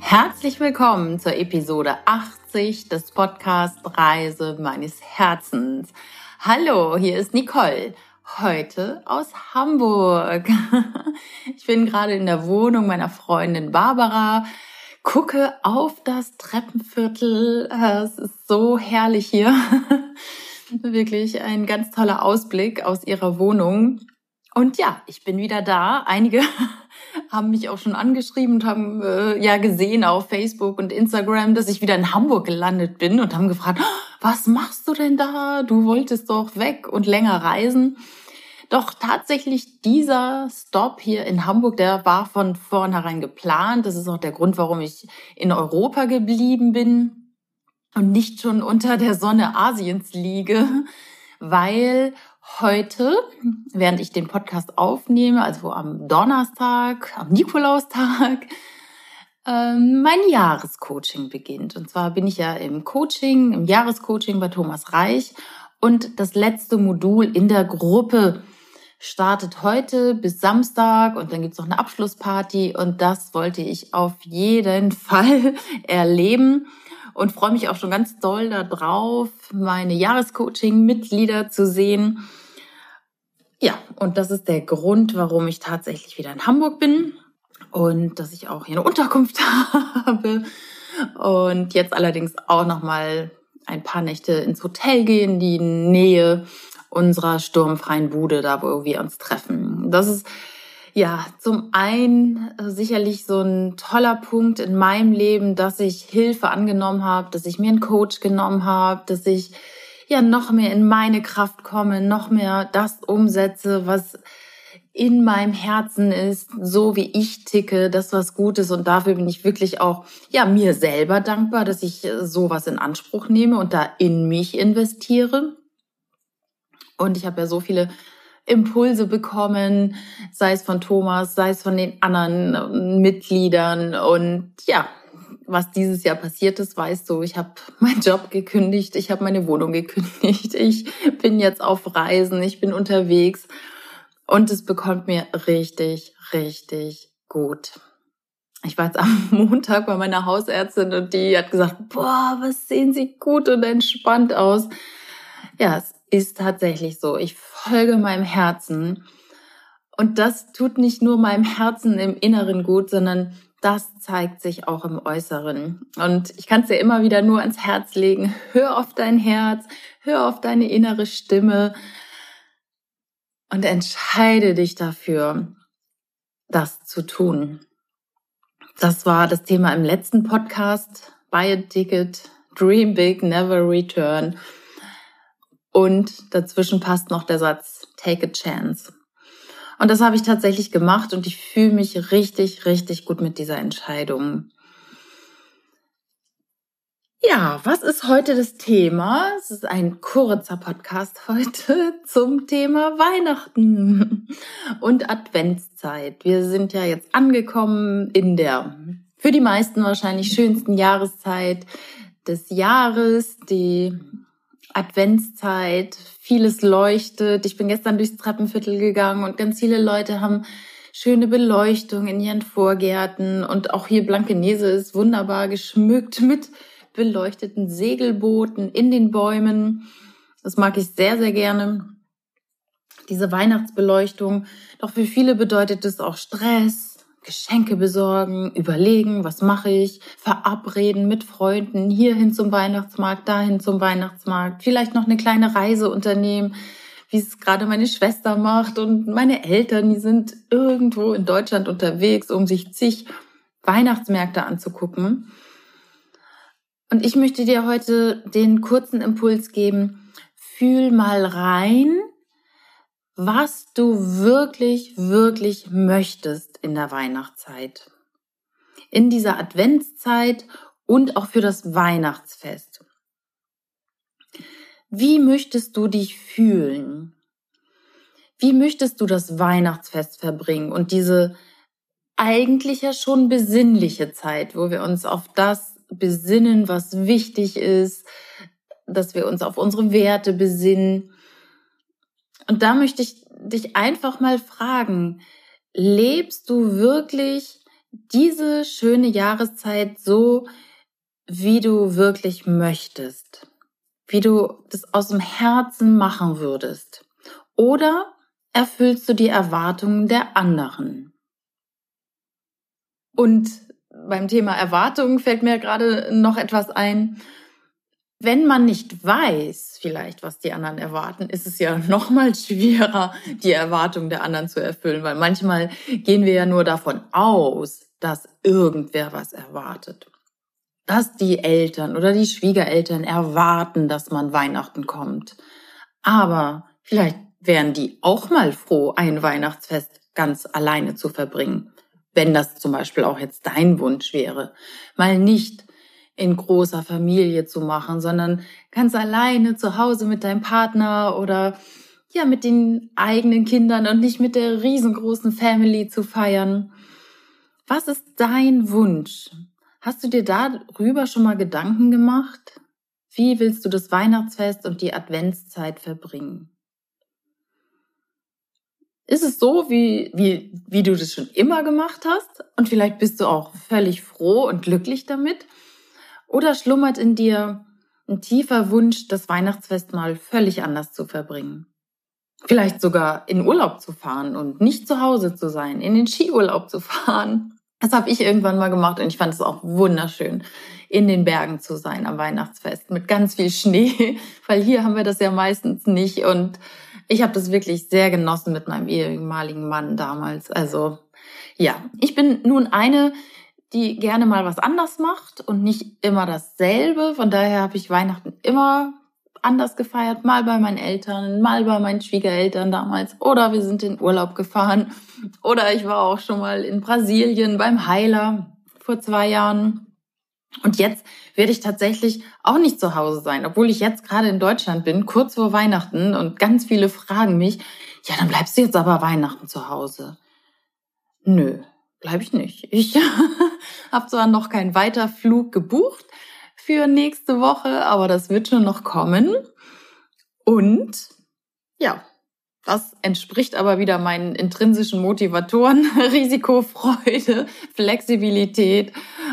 Herzlich willkommen zur Episode 80 des Podcast Reise meines Herzens. Hallo, hier ist Nicole, heute aus Hamburg. Ich bin gerade in der Wohnung meiner Freundin Barbara, gucke auf das Treppenviertel. Es ist so herrlich hier. Wirklich ein ganz toller Ausblick aus ihrer Wohnung. Und ja, ich bin wieder da. Einige haben mich auch schon angeschrieben und haben äh, ja gesehen auf Facebook und Instagram, dass ich wieder in Hamburg gelandet bin und haben gefragt, was machst du denn da? Du wolltest doch weg und länger reisen. Doch tatsächlich dieser Stop hier in Hamburg, der war von vornherein geplant. Das ist auch der Grund, warum ich in Europa geblieben bin und nicht schon unter der Sonne Asiens liege, weil heute, während ich den Podcast aufnehme, also am Donnerstag, am Nikolaustag, ähm, mein Jahrescoaching beginnt. Und zwar bin ich ja im Coaching, im Jahrescoaching bei Thomas Reich. Und das letzte Modul in der Gruppe startet heute bis Samstag. Und dann gibt's noch eine Abschlussparty. Und das wollte ich auf jeden Fall erleben und freue mich auch schon ganz doll darauf, meine Jahrescoaching-Mitglieder zu sehen ja, und das ist der Grund, warum ich tatsächlich wieder in Hamburg bin und dass ich auch hier eine Unterkunft habe und jetzt allerdings auch noch mal ein paar Nächte ins Hotel gehen, die Nähe unserer sturmfreien Bude, da wo wir uns treffen. Das ist ja zum einen sicherlich so ein toller Punkt in meinem Leben, dass ich Hilfe angenommen habe, dass ich mir einen Coach genommen habe, dass ich ja noch mehr in meine Kraft komme, noch mehr das umsetze, was in meinem Herzen ist, so wie ich ticke, das was gut ist und dafür bin ich wirklich auch ja mir selber dankbar, dass ich sowas in Anspruch nehme und da in mich investiere. Und ich habe ja so viele Impulse bekommen, sei es von Thomas, sei es von den anderen Mitgliedern und ja, was dieses Jahr passiert ist, weißt du, ich habe meinen Job gekündigt, ich habe meine Wohnung gekündigt, ich bin jetzt auf Reisen, ich bin unterwegs und es bekommt mir richtig, richtig gut. Ich war jetzt am Montag bei meiner Hausärztin und die hat gesagt, boah, was sehen Sie gut und entspannt aus. Ja, es ist tatsächlich so. Ich folge meinem Herzen. Und das tut nicht nur meinem Herzen im Inneren gut, sondern das zeigt sich auch im Äußeren. Und ich kann es dir immer wieder nur ans Herz legen. Hör auf dein Herz, hör auf deine innere Stimme und entscheide dich dafür, das zu tun. Das war das Thema im letzten Podcast. Buy a ticket, dream big, never return. Und dazwischen passt noch der Satz, take a chance. Und das habe ich tatsächlich gemacht und ich fühle mich richtig, richtig gut mit dieser Entscheidung. Ja, was ist heute das Thema? Es ist ein kurzer Podcast heute zum Thema Weihnachten und Adventszeit. Wir sind ja jetzt angekommen in der für die meisten wahrscheinlich schönsten Jahreszeit des Jahres, die Adventszeit, vieles leuchtet. Ich bin gestern durchs Treppenviertel gegangen und ganz viele Leute haben schöne Beleuchtung in ihren Vorgärten und auch hier Blankenese ist wunderbar geschmückt mit beleuchteten Segelbooten in den Bäumen. Das mag ich sehr, sehr gerne. Diese Weihnachtsbeleuchtung. Doch für viele bedeutet es auch Stress, Geschenke besorgen, überlegen, was mache ich, verabreden mit Freunden, hierhin zum Weihnachtsmarkt, dahin zum Weihnachtsmarkt, vielleicht noch eine kleine Reise unternehmen, wie es gerade meine Schwester macht und meine Eltern, die sind irgendwo in Deutschland unterwegs, um sich zig Weihnachtsmärkte anzugucken. Und ich möchte dir heute den kurzen Impuls geben, fühl mal rein, was du wirklich, wirklich möchtest in der Weihnachtszeit. In dieser Adventszeit und auch für das Weihnachtsfest. Wie möchtest du dich fühlen? Wie möchtest du das Weihnachtsfest verbringen und diese eigentlich ja schon besinnliche Zeit, wo wir uns auf das besinnen, was wichtig ist, dass wir uns auf unsere Werte besinnen und da möchte ich dich einfach mal fragen, lebst du wirklich diese schöne Jahreszeit so, wie du wirklich möchtest, wie du das aus dem Herzen machen würdest. Oder erfüllst du die Erwartungen der anderen? Und beim Thema Erwartungen fällt mir gerade noch etwas ein. Wenn man nicht weiß, vielleicht, was die anderen erwarten, ist es ja noch mal schwerer, die Erwartungen der anderen zu erfüllen, weil manchmal gehen wir ja nur davon aus, dass irgendwer was erwartet. Dass die Eltern oder die Schwiegereltern erwarten, dass man Weihnachten kommt. Aber vielleicht wären die auch mal froh, ein Weihnachtsfest ganz alleine zu verbringen wenn das zum Beispiel auch jetzt dein Wunsch wäre, mal nicht in großer Familie zu machen, sondern ganz alleine zu Hause mit deinem Partner oder ja, mit den eigenen Kindern und nicht mit der riesengroßen Family zu feiern. Was ist dein Wunsch? Hast du dir darüber schon mal Gedanken gemacht? Wie willst du das Weihnachtsfest und die Adventszeit verbringen? Ist es so, wie, wie, wie du das schon immer gemacht hast? Und vielleicht bist du auch völlig froh und glücklich damit? Oder schlummert in dir ein tiefer Wunsch, das Weihnachtsfest mal völlig anders zu verbringen? Vielleicht sogar in Urlaub zu fahren und nicht zu Hause zu sein, in den Skiurlaub zu fahren. Das habe ich irgendwann mal gemacht und ich fand es auch wunderschön, in den Bergen zu sein am Weihnachtsfest mit ganz viel Schnee, weil hier haben wir das ja meistens nicht und ich habe das wirklich sehr genossen mit meinem ehemaligen Mann damals. Also ja, ich bin nun eine, die gerne mal was anders macht und nicht immer dasselbe. Von daher habe ich Weihnachten immer anders gefeiert, mal bei meinen Eltern, mal bei meinen Schwiegereltern damals oder wir sind in Urlaub gefahren oder ich war auch schon mal in Brasilien beim Heiler vor zwei Jahren. Und jetzt werde ich tatsächlich auch nicht zu Hause sein, obwohl ich jetzt gerade in Deutschland bin, kurz vor Weihnachten und ganz viele fragen mich, ja, dann bleibst du jetzt aber Weihnachten zu Hause. Nö, bleib ich nicht. Ich habe zwar noch keinen Weiterflug gebucht für nächste Woche, aber das wird schon noch kommen. Und ja, das entspricht aber wieder meinen intrinsischen Motivatoren, Risikofreude, Flexibilität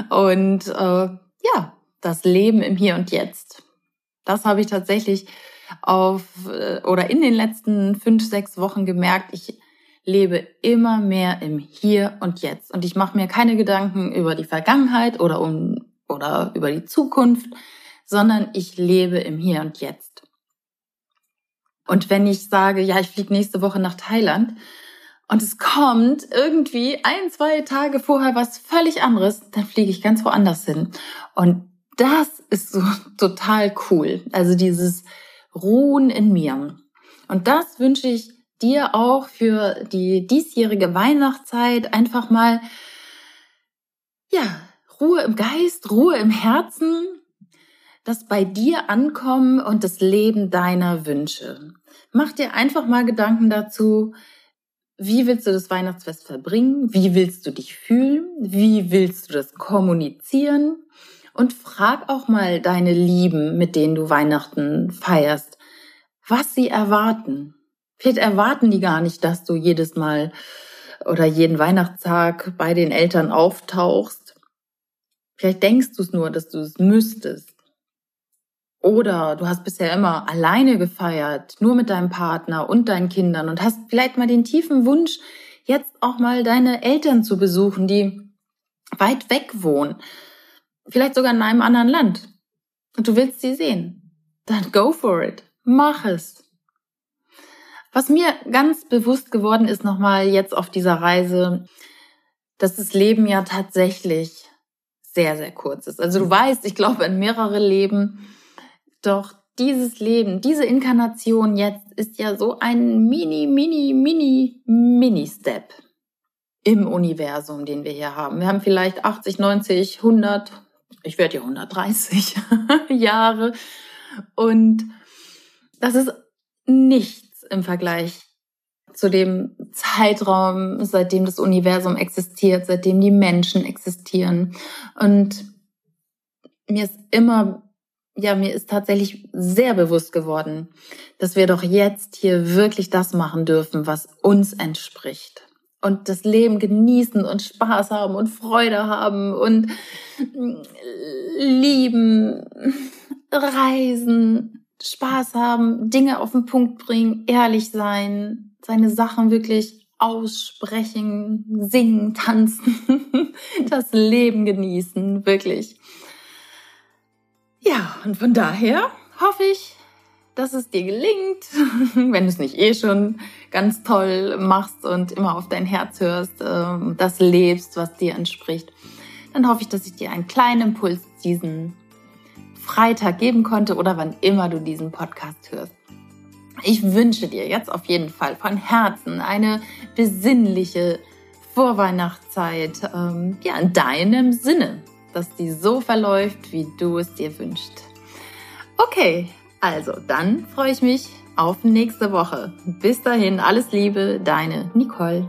und äh, ja, das Leben im Hier und Jetzt. Das habe ich tatsächlich auf äh, oder in den letzten fünf, sechs Wochen gemerkt. Ich lebe immer mehr im Hier und Jetzt und ich mache mir keine Gedanken über die Vergangenheit oder um oder über die Zukunft, sondern ich lebe im Hier und Jetzt. Und wenn ich sage, ja, ich fliege nächste Woche nach Thailand und es kommt irgendwie ein, zwei Tage vorher was völlig anderes, dann fliege ich ganz woanders hin. Und das ist so total cool. Also dieses Ruhen in mir. Und das wünsche ich dir auch für die diesjährige Weihnachtszeit einfach mal, ja, Ruhe im Geist, Ruhe im Herzen, das bei dir ankommen und das Leben deiner Wünsche. Mach dir einfach mal Gedanken dazu, wie willst du das Weihnachtsfest verbringen? Wie willst du dich fühlen? Wie willst du das kommunizieren? Und frag auch mal deine Lieben, mit denen du Weihnachten feierst, was sie erwarten. Vielleicht erwarten die gar nicht, dass du jedes Mal oder jeden Weihnachtstag bei den Eltern auftauchst. Vielleicht denkst du es nur, dass du es müsstest. Oder du hast bisher immer alleine gefeiert, nur mit deinem Partner und deinen Kindern und hast vielleicht mal den tiefen Wunsch, jetzt auch mal deine Eltern zu besuchen, die weit weg wohnen. Vielleicht sogar in einem anderen Land. Und du willst sie sehen. Dann go for it. Mach es. Was mir ganz bewusst geworden ist nochmal jetzt auf dieser Reise, dass das Leben ja tatsächlich sehr, sehr kurz ist. Also du weißt, ich glaube an mehrere Leben doch dieses Leben, diese Inkarnation jetzt ist ja so ein mini, mini, mini, mini Step im Universum, den wir hier haben. Wir haben vielleicht 80, 90, 100, ich werde ja 130 Jahre und das ist nichts im Vergleich zu dem Zeitraum, seitdem das Universum existiert, seitdem die Menschen existieren. Und mir ist immer ja, mir ist tatsächlich sehr bewusst geworden, dass wir doch jetzt hier wirklich das machen dürfen, was uns entspricht. und das Leben genießen und Spaß haben und Freude haben und lieben, reisen, Spaß haben, Dinge auf den Punkt bringen, ehrlich sein, seine Sachen wirklich aussprechen, singen, tanzen, das Leben genießen, wirklich. Ja, und von daher hoffe ich, dass es dir gelingt, wenn du es nicht eh schon ganz toll machst und immer auf dein Herz hörst, ähm, das lebst, was dir entspricht, dann hoffe ich, dass ich dir einen kleinen Impuls diesen Freitag geben konnte oder wann immer du diesen Podcast hörst. Ich wünsche dir jetzt auf jeden Fall von Herzen eine besinnliche Vorweihnachtszeit, ähm, ja, in deinem Sinne, dass die so verläuft, wie du es dir wünschst. Okay, also dann freue ich mich auf nächste Woche. Bis dahin, alles Liebe, deine Nicole.